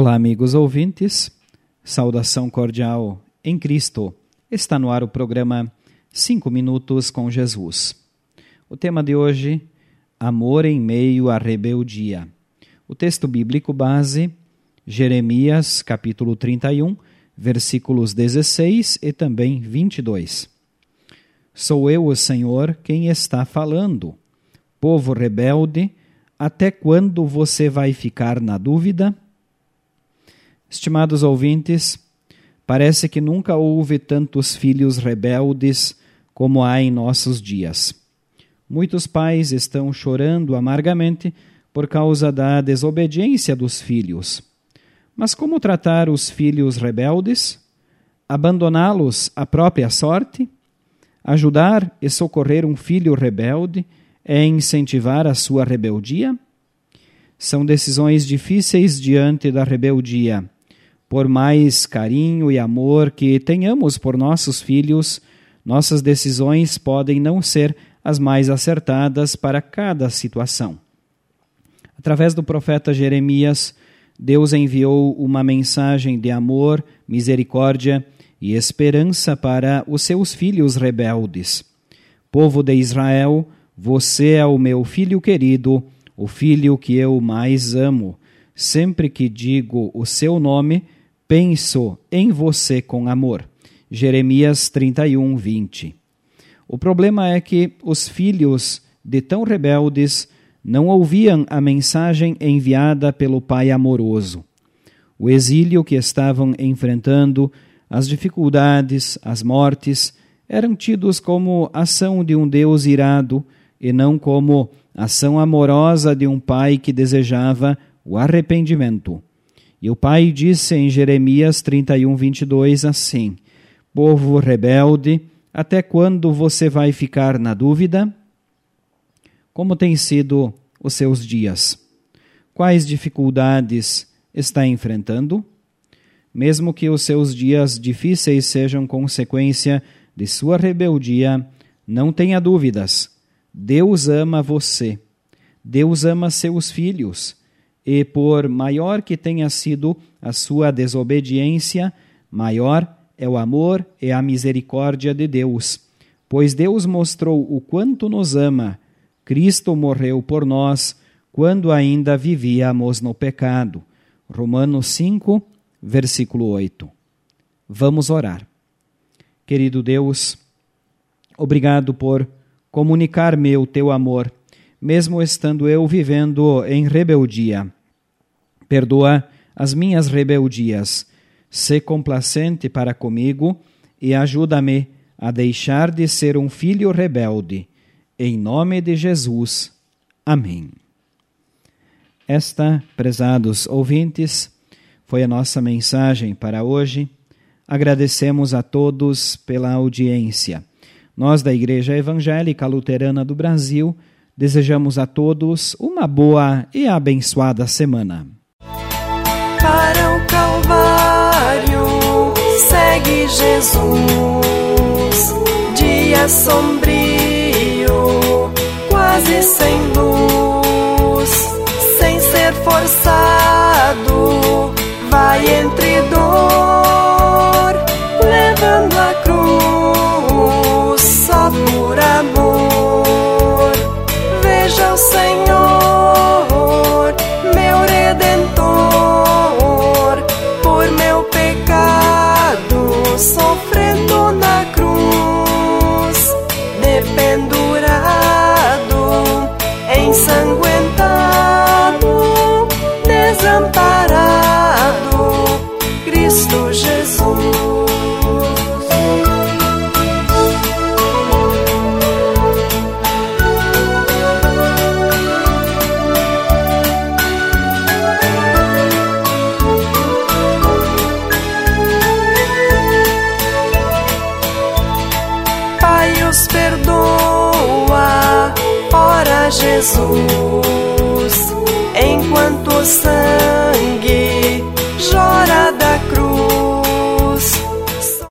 amigos ouvintes, saudação cordial em Cristo. Está no ar o programa Cinco Minutos com Jesus. O tema de hoje, Amor em meio à rebeldia. O texto bíblico base, Jeremias, capítulo 31, versículos 16 e também 22. Sou eu, o Senhor, quem está falando. Povo rebelde, até quando você vai ficar na dúvida? Estimados ouvintes, parece que nunca houve tantos filhos rebeldes como há em nossos dias. Muitos pais estão chorando amargamente por causa da desobediência dos filhos. Mas como tratar os filhos rebeldes? Abandoná-los à própria sorte? Ajudar e socorrer um filho rebelde é incentivar a sua rebeldia? São decisões difíceis diante da rebeldia por mais carinho e amor que tenhamos por nossos filhos, nossas decisões podem não ser as mais acertadas para cada situação. Através do profeta Jeremias, Deus enviou uma mensagem de amor, misericórdia e esperança para os seus filhos rebeldes. Povo de Israel, você é o meu filho querido, o filho que eu mais amo. Sempre que digo o seu nome, penso em você com amor. Jeremias 31, 20. O problema é que os filhos de tão rebeldes não ouviam a mensagem enviada pelo Pai amoroso. O exílio que estavam enfrentando, as dificuldades, as mortes, eram tidos como ação de um Deus irado e não como ação amorosa de um Pai que desejava o arrependimento. E o pai disse em Jeremias 31, 22 assim: Povo rebelde, até quando você vai ficar na dúvida? Como têm sido os seus dias? Quais dificuldades está enfrentando? Mesmo que os seus dias difíceis sejam consequência de sua rebeldia, não tenha dúvidas. Deus ama você. Deus ama seus filhos e por maior que tenha sido a sua desobediência, maior é o amor e a misericórdia de Deus. Pois Deus mostrou o quanto nos ama. Cristo morreu por nós quando ainda vivíamos no pecado. Romanos 5, versículo 8. Vamos orar. Querido Deus, obrigado por comunicar-me o teu amor mesmo estando eu vivendo em rebeldia. Perdoa as minhas rebeldias, sê complacente para comigo e ajuda-me a deixar de ser um filho rebelde. Em nome de Jesus. Amém. Esta, prezados ouvintes, foi a nossa mensagem para hoje. Agradecemos a todos pela audiência. Nós, da Igreja Evangélica Luterana do Brasil, Desejamos a todos uma boa e abençoada semana. Para o Calvário segue Jesus, dia sombrio, quase sem luz, sem ser forçado, vai entre Jesus, enquanto sangue